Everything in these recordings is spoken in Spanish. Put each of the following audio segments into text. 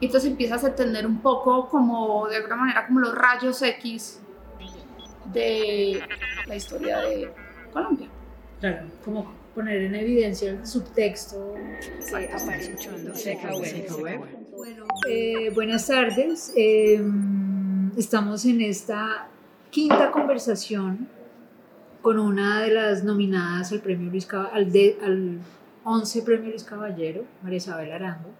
Y entonces empiezas a entender un poco como, de alguna manera, como los rayos X de la historia de Colombia. Claro, como poner en evidencia el subtexto. Bueno, eh, buenas tardes. Eh, estamos en esta quinta conversación con una de las nominadas al premio Luis al, al 11 premio Luis Caballero, María Isabel Arango.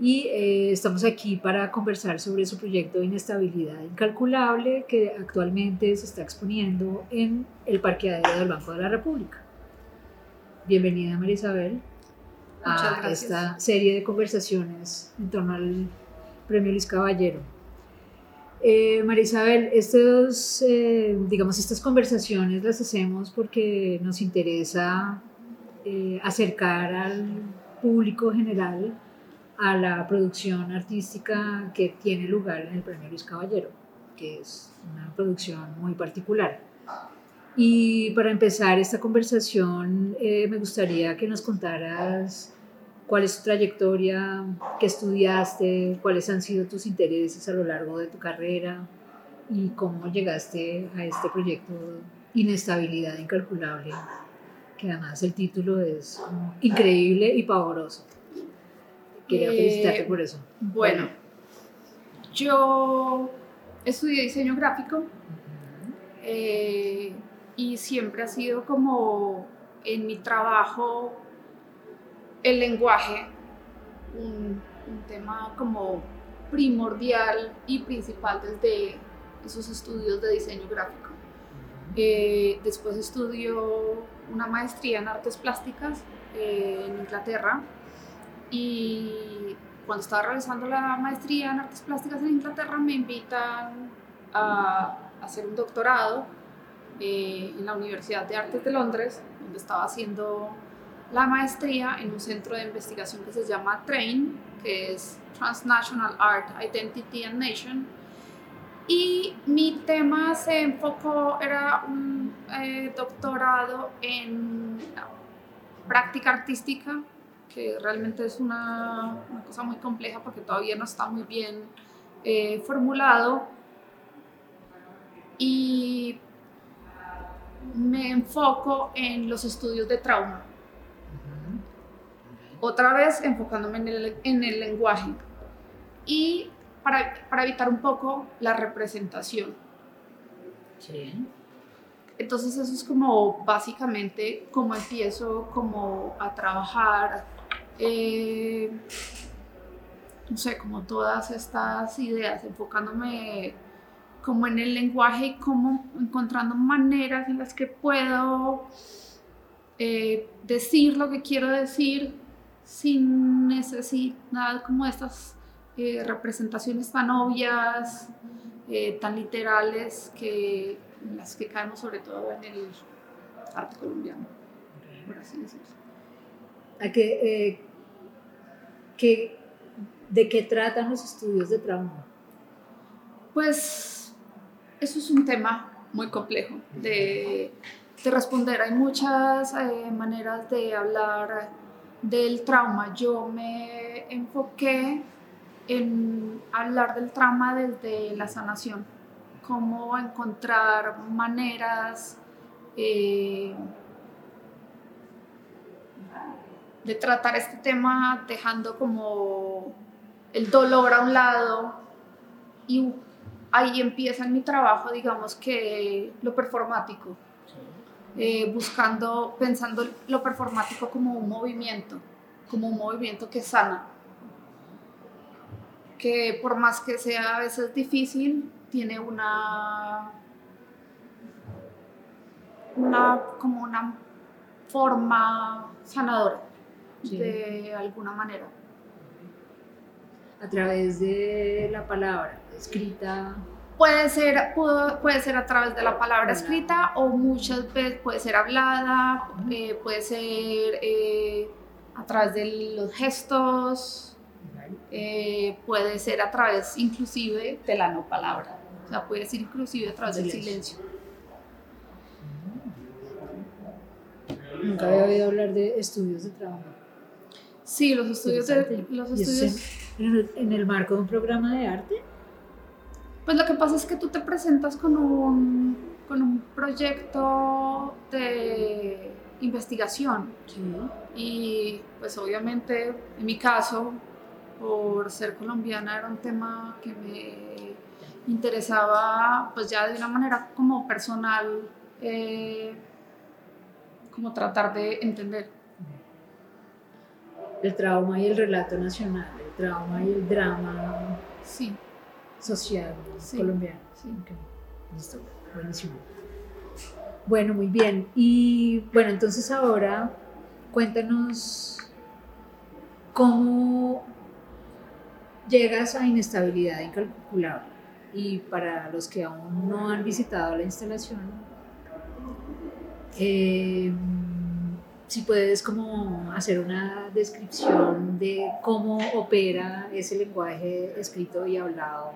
Y eh, estamos aquí para conversar sobre su proyecto de inestabilidad incalculable que actualmente se está exponiendo en el parqueadero del Banco de la República. Bienvenida María Isabel a esta serie de conversaciones en torno al premio Luis Caballero. Eh, María Isabel, estos, eh, digamos, estas conversaciones las hacemos porque nos interesa eh, acercar al público general a la producción artística que tiene lugar en el Premio Luis Caballero, que es una producción muy particular. Y para empezar esta conversación, me gustaría que nos contaras cuál es tu trayectoria, qué estudiaste, cuáles han sido tus intereses a lo largo de tu carrera y cómo llegaste a este proyecto Inestabilidad Incalculable, que además el título es increíble y pavoroso. Quería eh, felicitarte por eso. Bueno, yo estudié diseño gráfico eh, y siempre ha sido como en mi trabajo el lenguaje, un, tema como primordial y principal desde esos estudios de diseño gráfico. Eh, después estudió una maestría en artes plásticas eh, en Inglaterra y cuando estaba realizando la maestría en artes plásticas en Inglaterra me invitan a, hacer un doctorado eh, en la Universidad de Artes de Londres, donde estaba haciendo la maestría en un centro de investigación que se llama TRAIN, que es Transnational Art, Identity and Nation. Y mi tema se enfocó, era un eh, doctorado en práctica artística, que realmente es una, una, cosa muy compleja porque todavía no está muy bien eh, formulado. Y me enfoco en los estudios de trauma otra vez enfocándome en el, en el lenguaje y para, para, evitar un poco la representación. Sí. Entonces eso es como básicamente como empiezo como a trabajar, eh, no sé, como todas estas ideas, enfocándome como en el lenguaje y como encontrando maneras en las que puedo eh, decir lo que quiero decir sin necesidad como estas eh, representaciones tan obvias, tan literales, que, en las que caemos sobre todo en el arte colombiano, por así decirlo. ¿A eh, ¿De qué tratan los estudios de trauma? Pues eso es un tema muy complejo de, de responder. Hay muchas maneras de hablar del trauma, yo me enfoqué en hablar del trauma desde la sanación, cómo encontrar maneras eh, de tratar este tema dejando como el dolor a un lado y ahí empieza mi trabajo, digamos que lo performático eh, buscando, pensando lo performático como un movimiento, como un movimiento que sana, que por más que sea a veces difícil, tiene una, una como una forma sanadora de alguna manera. A través de la palabra escrita, Puede ser, puede ser a través de la palabra escrita o muchas veces puede ser hablada, eh, puede ser eh, a través de los gestos, eh, puede ser a través inclusive de la no palabra, o sea, puede ser inclusive a través del silencio. Nunca había oído hablar de estudios de trabajo. Sí, los estudios de, los estudios en el, marco de un programa de arte? Pues lo que pasa es que tú te presentas con un, con un proyecto de investigación Sí. y pues obviamente en mi caso, por ser colombiana, era un tema que me interesaba pues ya de una manera como personal, eh, como tratar de entender. El trauma y el relato nacional, el trauma y el drama Sí, social Sí. colombiano. sí. Ok, listo, buenísimo. Bueno, muy bien. Y bueno, entonces ahora cuéntanos cómo llegas a inestabilidad incalculable. Y para los que aún no han visitado la instalación, eh, si puedes como hacer una descripción de cómo opera ese lenguaje escrito y hablado,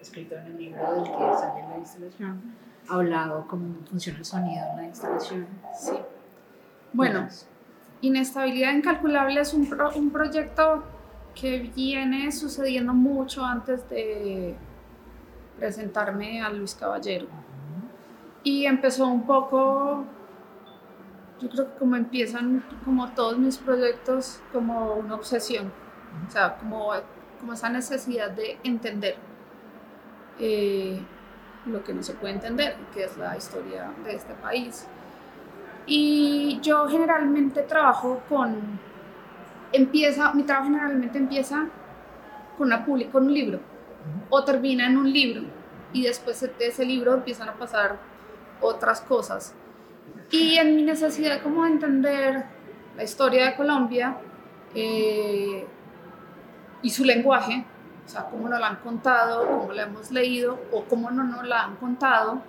escrito en el libro del que sale la instalación, hablado, cómo funciona el sonido en la instalación. sí. Bueno, Inestabilidad Incalculable es un, pro- un proyecto que viene sucediendo mucho antes de presentarme a Luis Caballero. Y empezó un poco, yo creo que como empiezan como todos mis proyectos, como una obsesión. O sea, como, como esa necesidad de entender eh, lo que no se puede entender, que es la historia de este país. Y yo generalmente trabajo con, empieza, mi trabajo generalmente empieza con, una con un libro o termina en un libro y después de ese libro empiezan a pasar otras cosas. Y en mi necesidad como de entender la historia de Colombia eh, y su lenguaje, o sea, cómo nos la han contado, cómo la hemos leído o cómo no nos la han contado,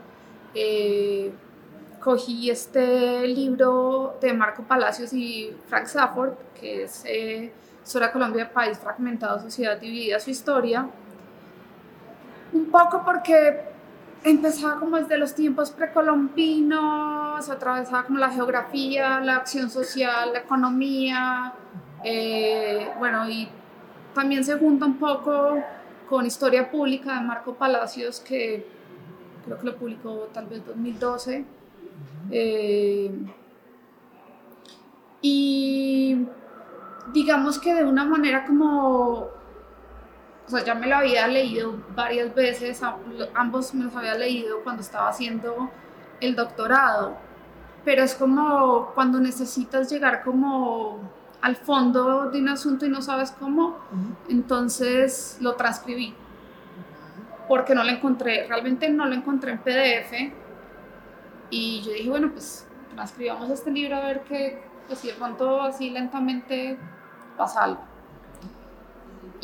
eh, cogí este libro de Marco Palacios y Frank Safford, que es eh, de Colombia, País Fragmentado, Sociedad Dividida, su historia. Un poco porque empezaba como desde los tiempos precolombinos, atravesaba como la geografía, la acción social, la economía, eh, bueno, y también se junta un poco con Historia Pública de Marco Palacios, que creo que lo publicó tal vez 2012. Eh, y digamos que de una manera como, o sea, ya me lo había leído varias veces, ambos me los había leído cuando estaba haciendo el doctorado, pero es como cuando necesitas llegar como al fondo de un asunto y no sabes cómo, entonces lo transcribí, porque no lo encontré, realmente no lo encontré en PDF, y yo dije, bueno, pues transcribamos este libro a ver qué, pues si de pronto así lentamente pasa algo.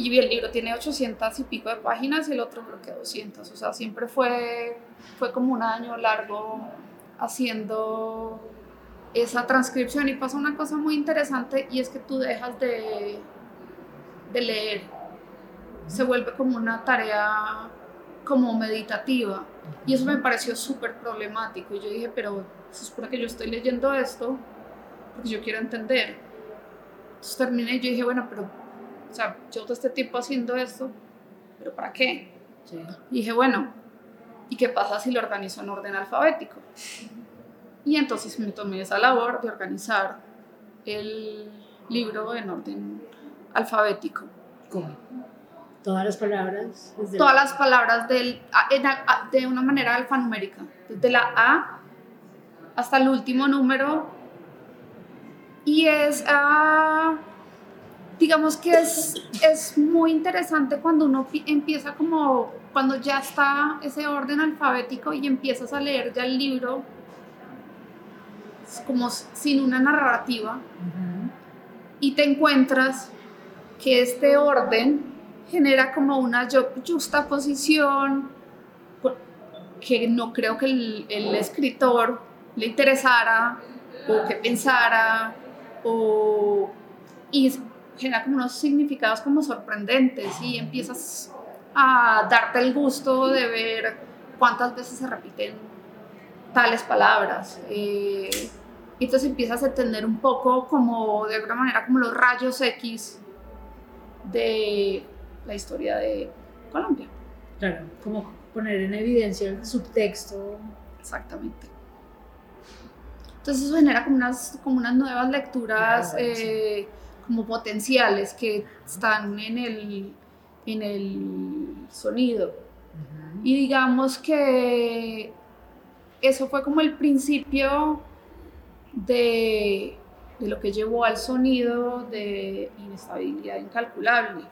Y el libro tiene 800 y pico de páginas y el otro creo que 200, o sea, siempre fue, fue como un año largo haciendo esa transcripción y pasa una cosa muy interesante y es que tú dejas de, de leer, se vuelve como una tarea como meditativa. Y eso me pareció súper problemático. Y yo dije, pero se supone que yo estoy leyendo esto porque yo quiero entender. Entonces terminé y yo dije, bueno, pero, o sea, yo todo este tiempo haciendo esto, pero ¿para qué? Sí. Y dije, bueno, ¿y qué pasa si lo organizo en orden alfabético? Y entonces me tomé esa labor de organizar el libro en orden alfabético. ¿Cómo? Todas las palabras. desde Todas la- las palabras del, a- a- a- de una manera alfanumérica, desde la A hasta el último número. Y es, ah, digamos que es, es muy interesante cuando uno pi- empieza como, cuando ya está ese orden alfabético y empiezas a leer ya el libro como sin una narrativa. Y te encuentras que este orden genera como una justaposición que no creo que el, el escritor le interesara o que pensara o y genera como unos significados como sorprendentes y empiezas a darte el gusto de ver cuántas veces se repiten tales palabras. eh, y entonces empiezas a entender un poco como de alguna manera como los rayos X de la historia de Colombia. Claro, como poner en evidencia el subtexto. Exactamente. Entonces eso genera como unas, como unas nuevas lecturas Claro, sí. Como potenciales que están en el, en el sonido. Y digamos que eso fue como el principio de, de lo que llevó al sonido de inestabilidad incalculable.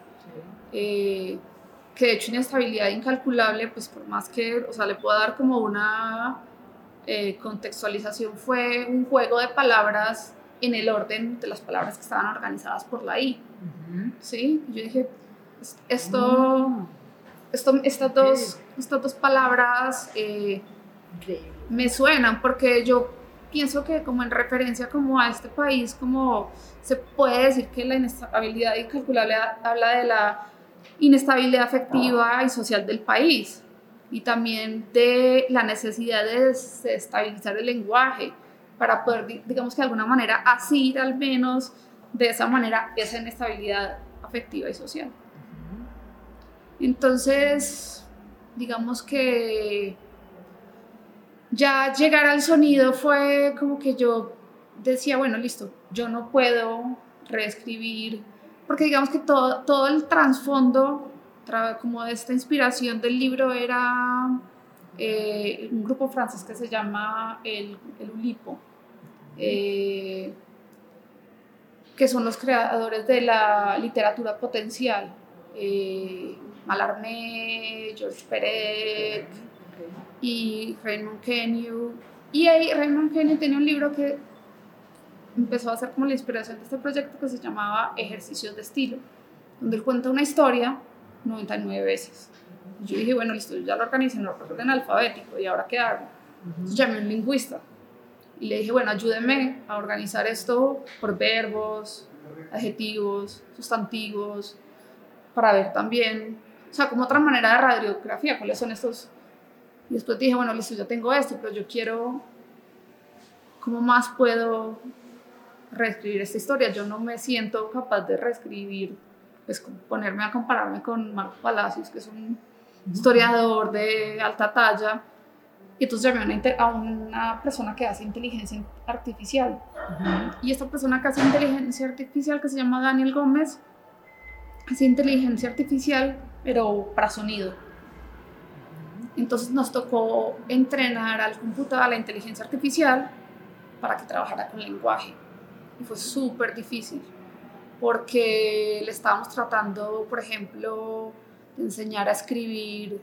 Eh, que de hecho inestabilidad incalculable, pues por más que, o sea, le puedo dar como una eh, contextualización, fue un juego de palabras en el orden de las palabras que estaban organizadas por la I, Ujú. ¿sí? Yo dije, es- esto, Ah, esto estas, dos, estas dos palabras eh, me suenan porque yo pienso que como en referencia como a este país, como se puede decir que la inestabilidad incalculable ha- habla de la inestabilidad afectiva y social del país y también de la necesidad de desestabilizar el lenguaje para poder, di- digamos que de alguna manera, asir al menos de esa manera esa inestabilidad afectiva y social. Entonces, digamos que ya llegar al sonido fue como que yo decía, bueno, listo, yo no puedo reescribir, porque digamos que todo, todo el trasfondo, tra- como de esta inspiración del libro era eh, un grupo francés que se llama el, el Ulipo, eh, que son los creadores de la literatura potencial. Eh, Mallarmé, George Perec, y Raymond Kenyu. Y ahí Raymond Kenyu tenía un libro que empezó a ser como la inspiración de este proyecto que se llamaba Ejercicios de Estilo, donde él cuenta una historia 99 veces. Yo dije, bueno, listo, yo ya lo organicé en orden alfabético, ¿y ahora qué hago? Entonces llamé a un lingüista y le dije, bueno, ayúdeme a organizar esto por verbos, adjetivos, sustantivos, para ver también, o sea, como otra manera de radiografía, cuáles son estos y después dije, bueno, listo, ya tengo esto, pero yo quiero, ¿cómo más puedo reescribir esta historia? Yo no me siento capaz de reescribir, pues ponerme a compararme con Marco Palacios, que es un historiador de alta talla. Y entonces llamé a una, a una persona que hace inteligencia artificial. Y esta persona que hace inteligencia artificial, que se llama Daniel Gómez, hace inteligencia artificial, pero para sonido. Entonces nos tocó entrenar al computador, a la inteligencia artificial, para que trabajara con lenguaje. Y fue súper difícil, porque le estábamos tratando, por ejemplo, de enseñar a escribir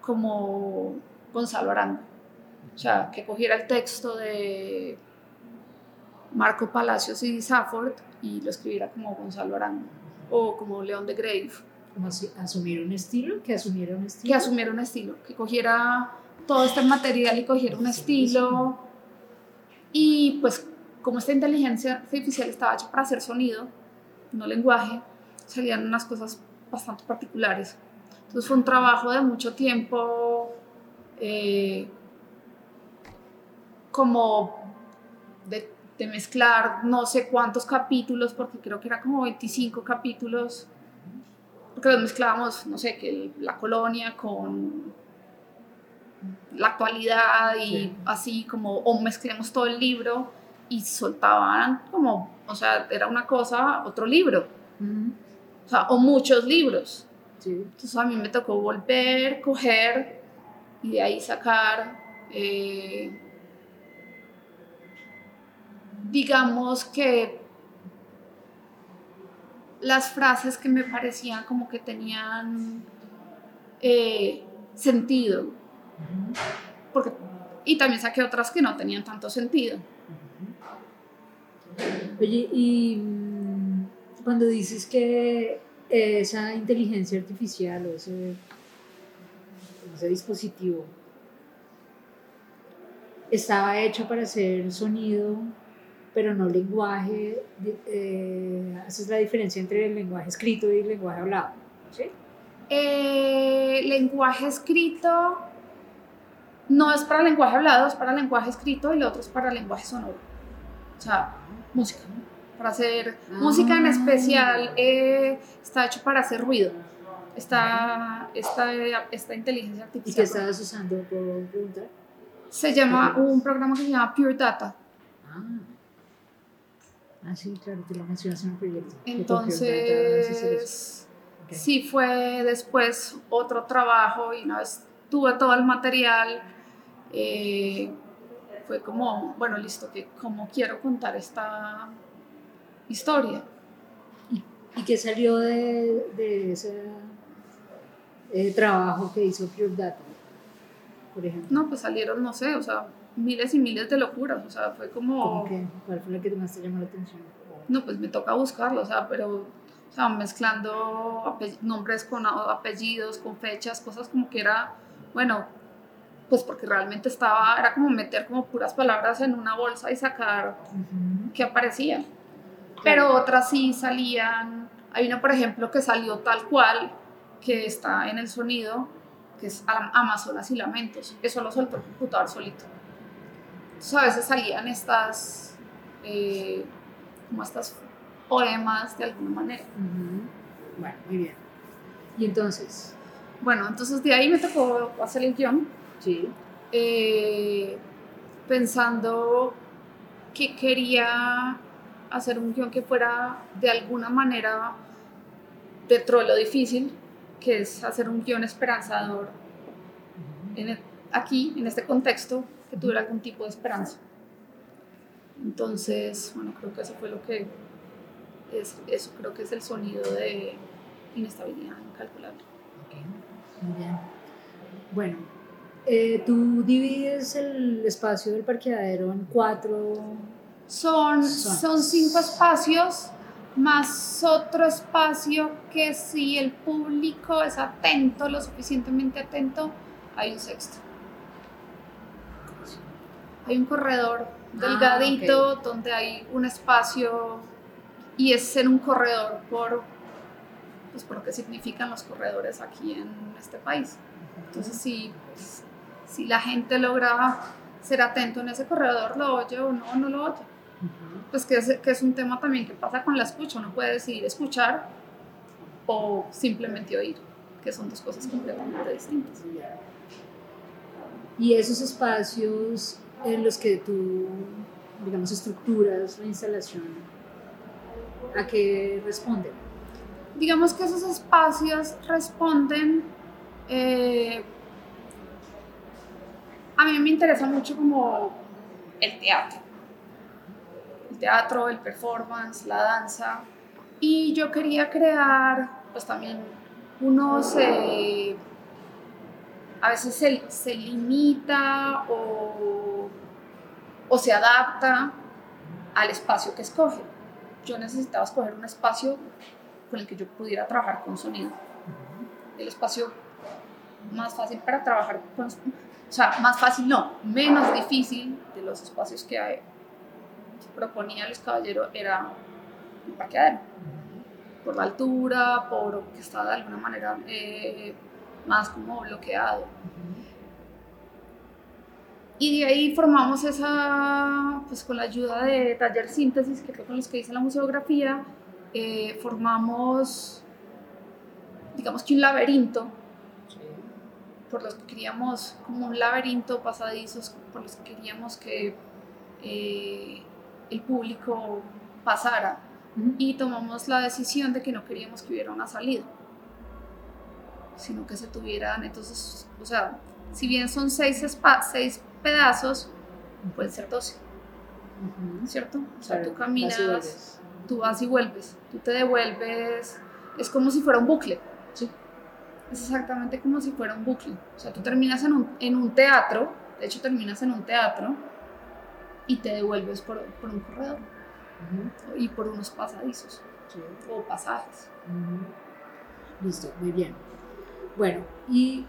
como Gonzalo Aranda. O sea, que cogiera el texto de Marco Palacios y Safford y lo escribiera como Gonzalo Aranda o como León de Grave Como asumir un estilo, que asumiera un estilo. que asumiera un estilo, que cogiera todo este material y cogiera un estilo. Y pues como esta inteligencia artificial estaba hecha para hacer sonido, no lenguaje, salían unas cosas bastante particulares. Entonces fue un trabajo de mucho tiempo, eh, como de, de mezclar no sé cuántos capítulos, porque creo que era como 25 capítulos porque los mezclábamos, no sé, que el- la colonia con la actualidad y Sí. así como, o mezclemos todo el libro y soltaban como, o sea, era una cosa, otro libro, Ujú. o sea, o muchos libros. Sí. Entonces a mí me tocó volver, coger y de ahí sacar, eh, digamos que las frases que me parecían como que tenían eh, sentido, porque, y también saqué otras que no tenían tanto sentido. Oye, y mm, cuando dices que esa inteligencia artificial o ese, ese dispositivo estaba hecho para hacer sonido, pero no lenguaje, eh, esa es la diferencia entre el lenguaje escrito y el lenguaje hablado. ¿sí? Eh, lenguaje escrito no es para lenguaje hablado, es para lenguaje escrito y lo otro es para lenguaje sonoro. O sea, música. para hacer música en Ah. especial eh, está hecho para hacer ruido. Esta, esta, esta inteligencia ¿Y artificial. qué estabas usando, preguntar? Se llama un programa que se llama Pure Data. Ah. Ah, sí, claro, te lo mencionas en el proyecto. Entonces, sí fue después otro trabajo y una vez tuve todo el material, eh, fue como, bueno, listo, que cómo quiero contar esta historia. ¿Y qué salió de, de ese eh, trabajo que hizo Pure Data, por ejemplo? No, pues salieron, no sé, o sea, miles y miles de locuras, o sea, fue como, ¿Cómo que? ¿Cuál fue la que más te llamó la atención? no, pues me toca buscarlo, o sea, pero, o sea, mezclando nombres con apellidos, con fechas, cosas como que era, bueno, pues porque realmente estaba, era como meter como puras palabras en una bolsa y sacar Ujú. que aparecían. Pero otras sí salían, hay una, por ejemplo, que salió tal cual, que está en el sonido, que es Am- Amazonas y Lamentos. Eso lo soltó el computador solito. Entonces a veces salían estas, eh, como estas poemas de alguna manera. Bueno, muy bien. Y entonces, Bueno, entonces de ahí me tocó hacer el guion, sí. eh, pensando que quería hacer un guion que fuera de alguna manera dentro de lo difícil, que es hacer un guion esperanzador en el- aquí, en este contexto, que tuviera algún tipo de esperanza. Entonces, bueno, creo que eso fue lo que es, eso creo que es el sonido de inestabilidad incalculable. Ok, Muy bien. Bueno, eh, tú divides el espacio del parqueadero en cuatro. Son, Son- son cinco espacios más otro espacio que si el público es atento, lo suficientemente atento, hay un sexto. Hay un corredor delgadito donde hay un espacio y es en un corredor por, pues, por lo que significan los corredores aquí en este país. Entonces, si, pues, si la gente logra ser atento en ese corredor, lo oye o no, no lo oye. Pues que es, que es un tema también que pasa con la escucha. Uno puede decidir escuchar o simplemente oír, que son dos cosas completamente distintas. Y esos espacios en los que tú, digamos, estructuras la instalación, ¿a qué responden? Digamos que esos espacios responden... eh, a mí me interesa mucho como el teatro. Teatro, el performance, la danza. Y yo quería crear, pues también uno se... A veces se, se limita o, o se adapta al espacio que escoge. Yo necesitaba escoger un espacio con el que yo pudiera trabajar con sonido. El espacio más fácil para trabajar con... O sea, más fácil no, menos difícil de los espacios que hay- proponía Luis Caballero era el parqueadero. Por la altura, por que estaba de alguna manera eh, más como bloqueado. Y de ahí formamos esa, pues con la ayuda de Taller Síntesis, que fue con los que hice la museografía, eh, formamos, digamos que un laberinto, por los que queríamos, como un laberinto pasadizos, por los que queríamos que eh, el público pasara. Y tomamos la decisión de que no queríamos que hubiera una salida, sino que se tuvieran, entonces, o sea, si bien son seis, seis pedazos, pueden ser doce, Ujú. ¿cierto? O sea, tú caminas, tú vas y vuelves, tú te devuelves, es como si fuera un bucle. Sí. Es exactamente como si fuera un bucle. O sea, tú terminas en un, en un teatro, de hecho terminas en un teatro y te devuelves por, por un corredor y por unos pasadizos Sí. o pasajes. Listo, muy bien. Bueno, y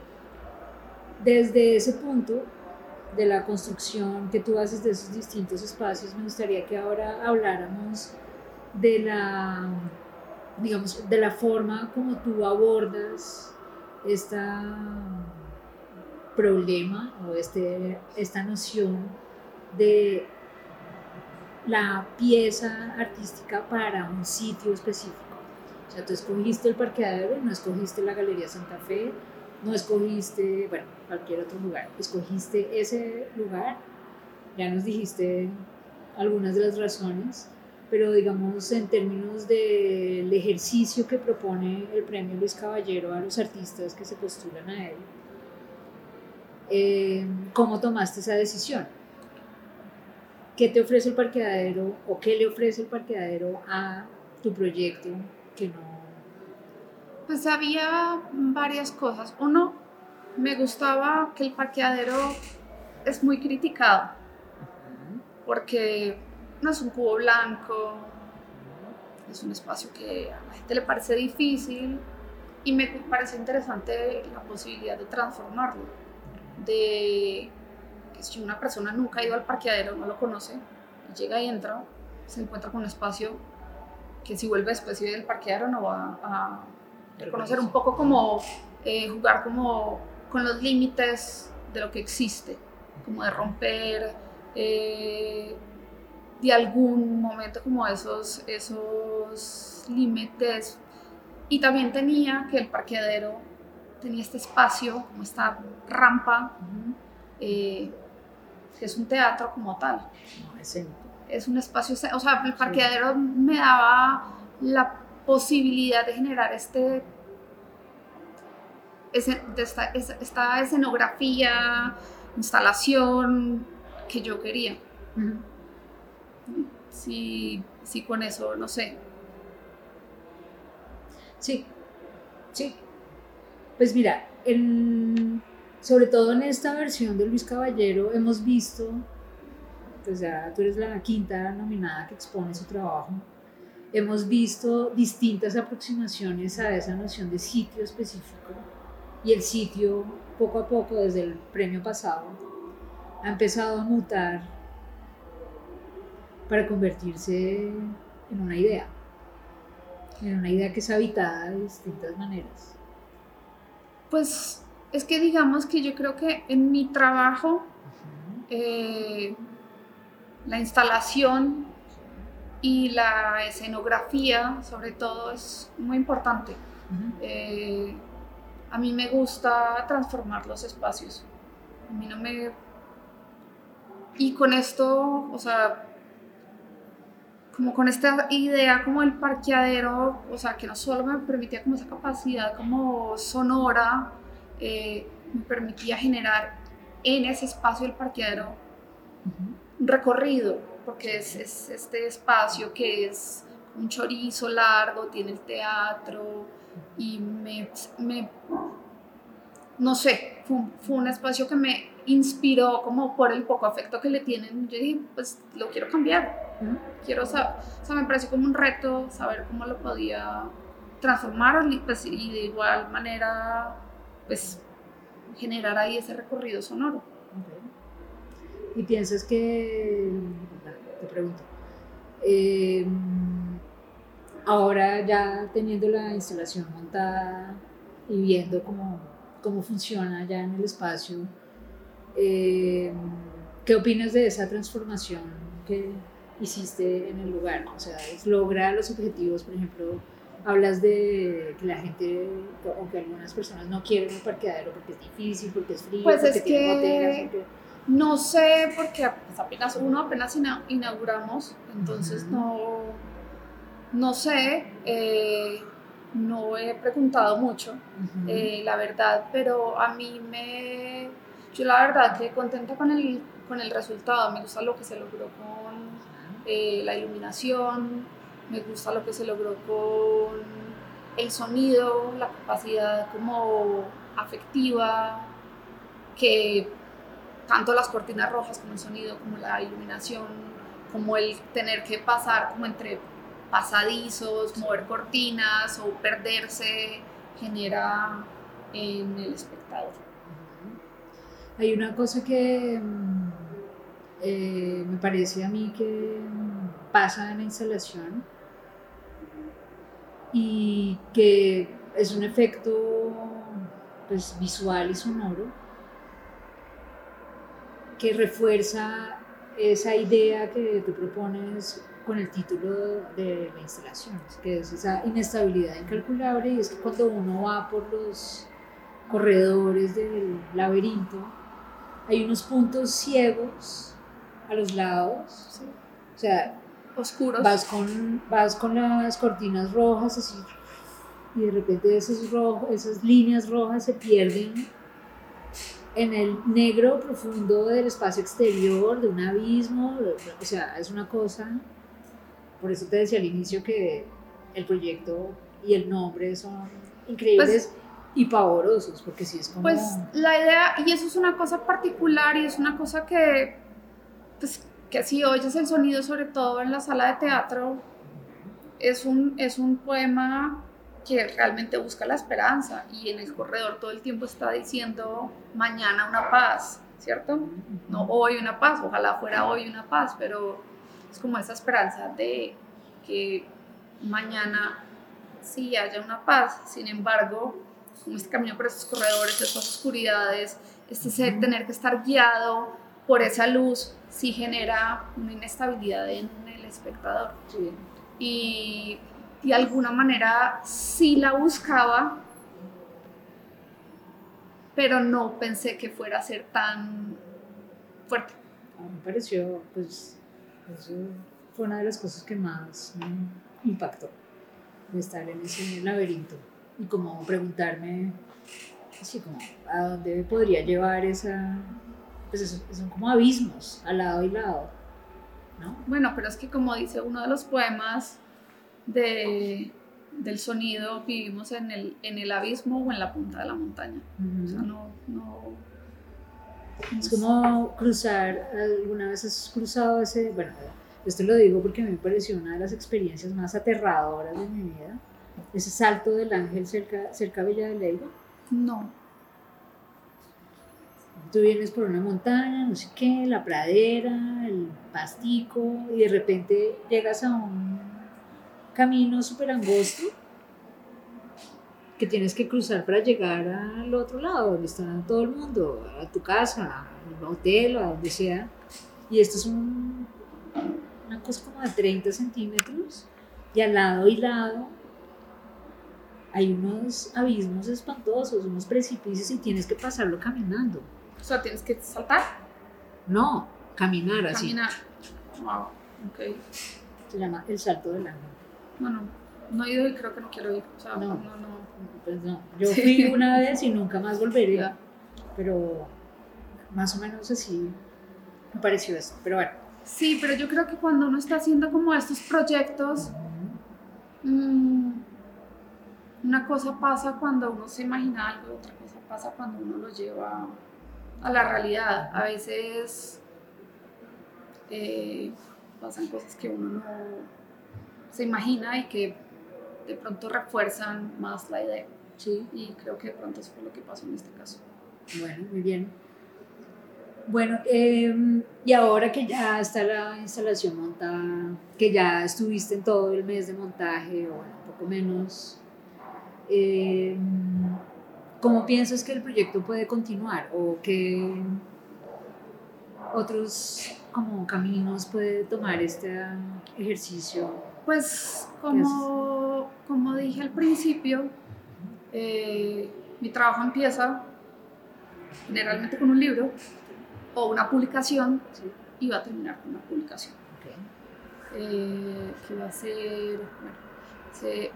desde ese punto de la construcción que tú haces de esos distintos espacios, me gustaría que ahora habláramos de la, digamos, de la forma como tú abordas esta problema o este, esta noción de la pieza artística para un sitio específico. O sea, tú escogiste el parqueadero, no escogiste la Galería Santa Fe, no escogiste, bueno, cualquier otro lugar, escogiste ese lugar, ya nos dijiste algunas de las razones, pero digamos en términos del ejercicio que propone el premio Luis Caballero a los artistas que se postulan a él, eh, ¿cómo tomaste esa decisión? ¿Qué te ofrece el parqueadero o qué le ofrece el parqueadero a tu proyecto que no pues había varias cosas. Uno, me gustaba que el parqueadero es muy criticado porque no es un cubo blanco, es un espacio que a la gente le parece difícil y me parece interesante la posibilidad de transformarlo, de que si una persona nunca ha ido al parqueadero, no lo conoce, llega y entra, se encuentra con un espacio que si vuelve después del parqueadero no va a reconocer un poco como eh, jugar como con los límites de lo que existe, como de romper eh, de algún momento como esos, esos límites. Y también tenía que el parqueadero tenía este espacio, como esta rampa, eh, que es un teatro como tal. es un espacio, o sea, el parqueadero me daba la posibilidad de generar este, esta, esta, escenografía, instalación que yo quería. Sí, sí, con eso, no sé. Sí, sí. Pues mira, sobre todo en esta versión de Luis Caballero hemos visto, pues ya tú eres la quinta nominada que expone su trabajo, hemos visto distintas aproximaciones a esa noción de sitio específico y el sitio poco a poco desde el premio pasado ha empezado a mutar para convertirse en una idea, en una idea que es habitada de distintas maneras. Pues es que digamos que yo creo que en mi trabajo eh, la instalación y la escenografía, sobre todo, es muy importante. Eh, a mí me gusta transformar los espacios. A mí no me... Y con esto, o sea, como con esta idea como el parqueadero, o sea, que no solo me permitía como esa capacidad como sonora, eh, me permitía generar en ese espacio del parqueadero un recorrido, porque es, este espacio que es un chorizo largo, tiene el teatro y me, no sé, fue, un espacio que me inspiró como por el poco afecto que le tienen. Yo dije, pues lo quiero cambiar. Quiero saber, o sea, me pareció como un reto saber cómo lo podía transformar pues, y de igual manera, pues generar ahí ese recorrido sonoro. ¿Y piensas que te pregunto. Eh, ahora ya teniendo la instalación montada y viendo cómo, cómo funciona ya en el espacio, eh, ¿qué opinas de esa transformación que hiciste en el lugar? O sea, ¿logra los objetivos, por ejemplo? Hablas de que la gente, o que algunas personas no quieren un parqueadero porque es difícil, porque es frío, pues porque tiene botellas. No sé, porque pues, apenas uno apenas inauguramos, entonces no, no sé, eh, no he preguntado mucho, eh, la verdad, pero a mí me, yo la verdad que contenta con el, con el resultado, me gusta lo que se logró con eh, la iluminación, me gusta lo que se logró con el sonido, la capacidad como afectiva, que tanto las cortinas rojas como el sonido, como la iluminación, como el tener que pasar como entre pasadizos, mover cortinas o perderse, genera en el espectador. Hay una cosa que mm, eh, me parece a mí que pasa en la instalación y que es un efecto pues, visual y sonoro que refuerza esa idea que tú propones con el título de la instalación, que es esa inestabilidad incalculable. Y es que cuando uno va por los corredores del laberinto, hay unos puntos ciegos a los lados, o sea, oscuros. Vas con, vas con las cortinas rojas así y de repente esos rojos, esas líneas rojas se pierden en el negro profundo del espacio exterior, de un abismo, o sea, es una cosa, por eso te decía al inicio que el proyecto y el nombre son increíbles pues, y pavorosos, porque sí es como... Pues la idea, y eso es una cosa particular y es una cosa que, pues, que si oyes el sonido, sobre todo en la sala de teatro, es un, es un poema que realmente busca la esperanza y en el corredor todo el tiempo está diciendo mañana una paz, ¿cierto? No hoy una paz, ojalá fuera hoy una paz, pero es como esa esperanza de que mañana sí haya una paz. Sin embargo, como este camino por esos corredores, estas oscuridades, este ser, tener que estar guiado por esa luz, sí genera una inestabilidad en el espectador. Y de alguna manera sí la buscaba, pero no pensé que fuera a ser tan fuerte. me pareció, pues, eso fue una de las cosas que más me impactó, de estar en ese laberinto y como preguntarme, así como, ¿a dónde podría llevar esa, pues son como abismos, al lado y lado, ¿no? Bueno, pero es que como dice uno de los poemas, de, del sonido vivimos en el, en el abismo o en la punta de la montaña. O sea, no, no, Es como cruzar, alguna vez has cruzado ese, bueno, esto lo digo porque me pareció una de las experiencias más aterradoras de mi vida, ese salto del ángel cerca, cerca de Villa de Leyva. No. Tú vienes por una montaña, no sé qué, la pradera, el pastico, y de repente llegas a un camino súper angosto que tienes que cruzar para llegar al otro lado, donde está todo el mundo, a tu casa, al hotel a donde sea. Y esto es un, una cosa como de 30 centímetros, y al lado y lado hay unos abismos espantosos, unos precipicios, y tienes que pasarlo caminando. O sea, tienes que saltar. No, caminar así. Caminar. Wow, ok. Se llama el salto del ángel. Bueno, no he ido y creo que no quiero ir. O sea, no, no, no. Pues no. Yo fui una vez y nunca más volvería. Pero más o menos así me pareció eso. Pero bueno. Sí, pero yo creo que cuando uno está haciendo como estos proyectos, mm, una cosa pasa cuando uno se imagina algo, otra cosa pasa cuando uno lo lleva a la realidad. A veces eh, pasan cosas que uno no se imagina y que de pronto refuerzan más la idea. Sí. Y creo que de pronto eso fue lo que pasó en este caso. Bueno, muy bien. Bueno, em, y ahora que ya está la instalación montada, que ya estuviste en todo el mes de montaje, o bueno, un poco menos, em, ¿cómo piensas que el proyecto puede continuar? ¿O qué otros como caminos puede tomar este ejercicio pues como, como dije al principio, eh, mi trabajo empieza generalmente con un libro o una publicación y va a terminar con una publicación. Eh, que va a ser, bueno,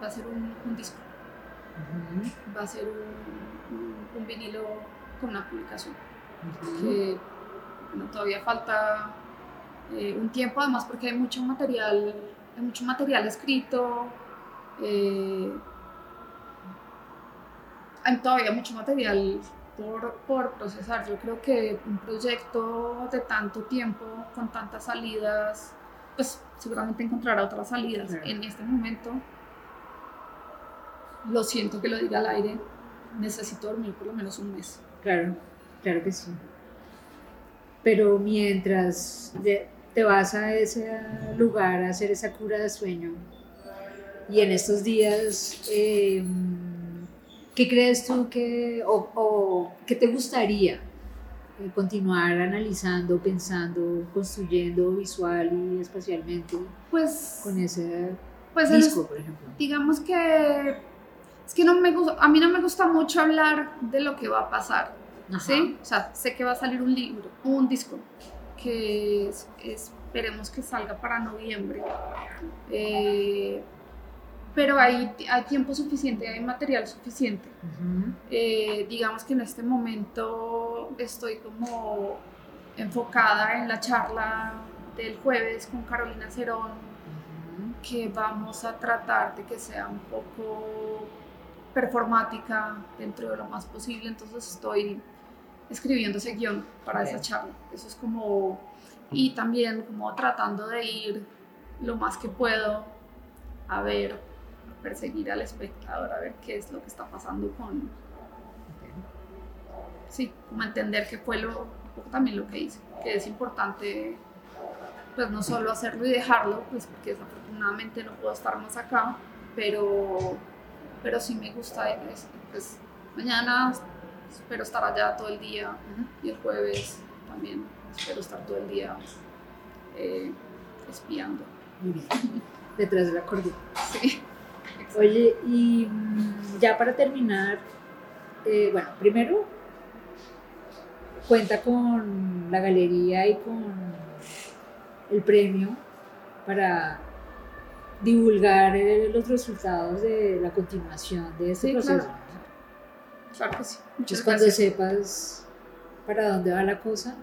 va a ser un, disco, va a ser un, vinilo con una publicación. Que todavía falta eh, un tiempo, además porque hay mucho material hay mucho material escrito, eh, hay todavía mucho material por, por, procesar. Yo creo que un proyecto de tanto tiempo, con tantas salidas, pues seguramente encontrará otras salidas. En este momento, lo siento que lo diga al aire, necesito dormir por lo menos un mes. Claro, claro que sí. Pero mientras te vas a ese lugar a hacer esa cura de sueño y en estos días, em, ¿qué crees tú que, o, qué te gustaría eh, continuar analizando, pensando, construyendo visual y espacialmente Pues, con ese pues el- disco, por ejemplo? digamos que es que no me gusta, a mí no me gusta mucho hablar de lo que va a pasar, Ajá. ¿sí? O sea, sé que va a salir un libro, un disco, que es- esperemos que salga para noviembre. Eh, pero hay, hay tiempo suficiente, hay material suficiente. Eh, digamos que en este momento estoy como enfocada en la charla del jueves con Carolina Cerón, que vamos a tratar de que sea un poco performática dentro de lo más posible, entonces estoy escribiendo ese guion para esa Bien. charla. Eso es como, y también como tratando de ir lo más que puedo a ver, a perseguir al espectador, a ver qué es lo que está pasando con, sí, como entender qué fue lo, también lo que hice, que es importante pues no solo hacerlo y dejarlo, pues porque desafortunadamente no puedo estar más acá, pero, pero sí me gusta, es- pues mañana espero estar allá todo el día y el jueves también espero estar todo el día eh, espiando. Muy bien. Detrás de la cordura. Sí, exacto. Oye, y mm, ya para terminar, eh, bueno, primero cuenta con la galería y con el premio para divulgar eh, los resultados de la continuación de este Sí, proceso. claro. Claro que sí. Muchas Entonces, cuando sepas para dónde va la cosa,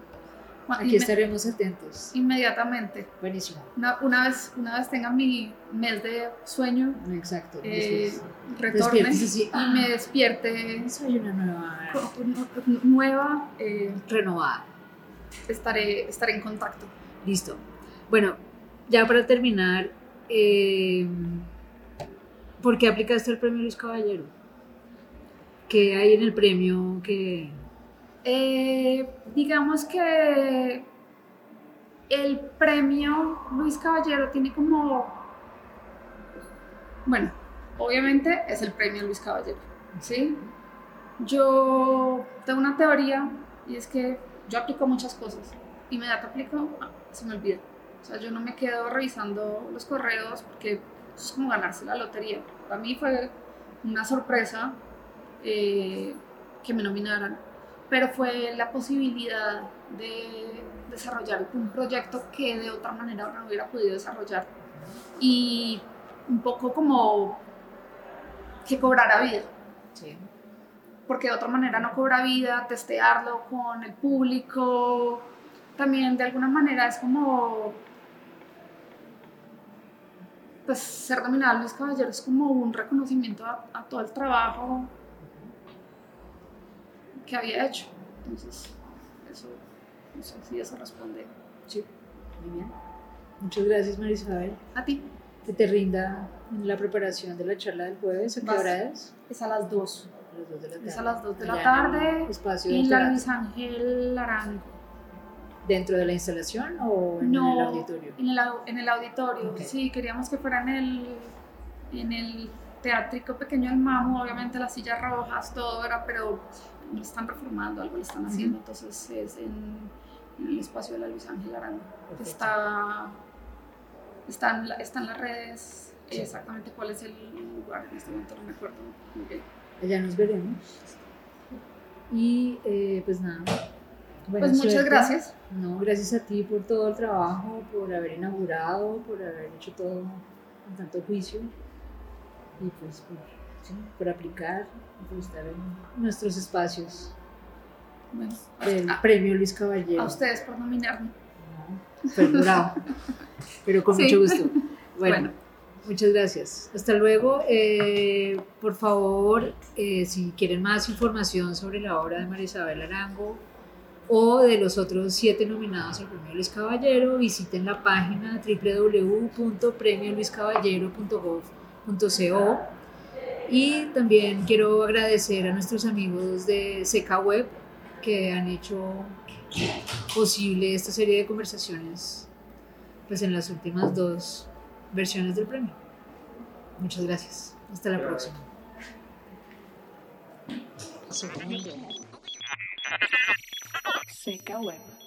aquí estaremos atentos. Inmediatamente. Buenísimo. Una, una vez, una vez tenga mi mes de sueño, Exacto. eh, retorne y me despierte soy una nueva nu- nueva, eh, renovada. estaré, estaré en contacto. Listo. Bueno, ya para terminar, eh, ¿por qué aplicaste el premio Luis Caballero? ¿Qué hay en el premio que... Eh, digamos que el premio Luis Caballero tiene como, bueno, obviamente es el premio Luis Caballero, ¿sí? Yo tengo una teoría y es que yo aplico muchas cosas. Inmediato aplico, ah, se me olvida. O sea, yo no me quedo revisando los correos porque es como ganarse la lotería. Para mí fue una sorpresa eh, que me nominaran, pero fue la posibilidad de desarrollar un proyecto que de otra manera no hubiera podido desarrollar y un poco como que cobrara vida Sí. porque de otra manera no cobra vida, testearlo con el público, también de alguna manera es como, pues ser nominado Luis Caballero es como un reconocimiento a, a todo el trabajo que había hecho. Entonces, eso, no sé si eso responde Sí. Muy bien. Muchas gracias, María Isabel. a ti. Que te rinda la preparación de la charla del jueves. ¿A qué Vas. hora es? Es a las 2. A las 2 de la tarde. Es a las 2 de la tarde. Espacio Y la. Luis Ángel Arango. ¿Dentro de la instalación o en No, el auditorio? En el, en el auditorio, Ok. sí, queríamos que fuera en el, en el teatrico pequeño del Mamu, obviamente las sillas rojas, todo era, pero lo están reformando, algo le están haciendo, entonces es en, en el espacio de la Luis Ángel Arango. Está, está, en la- está en las redes Sí. exactamente cuál es el lugar, en este momento no me acuerdo muy bien. Allá nos veremos. Y pues pues nada. Buena Pues muchas suerte. gracias. No, gracias a ti por todo el trabajo, por haber inaugurado, por haber hecho todo con tanto juicio y pues por, sí, por aplicar y por estar en nuestros espacios Bueno, del a, premio Luis Caballero. a ustedes por nominarme. No, pero con Sí. mucho gusto. Bueno, Bueno. muchas gracias. Hasta luego. Eh, por favor, eh, si quieren más información sobre la obra de María Isabel Arango o de los otros siete nominados al Premio Luis Caballero, visiten la página www.premioluiscaballero.gov.co y también quiero agradecer a nuestros amigos de Seca Web que han hecho posible esta serie de conversaciones pues en las últimas dos versiones del premio. Muchas gracias. Hasta la próxima. Seca Web.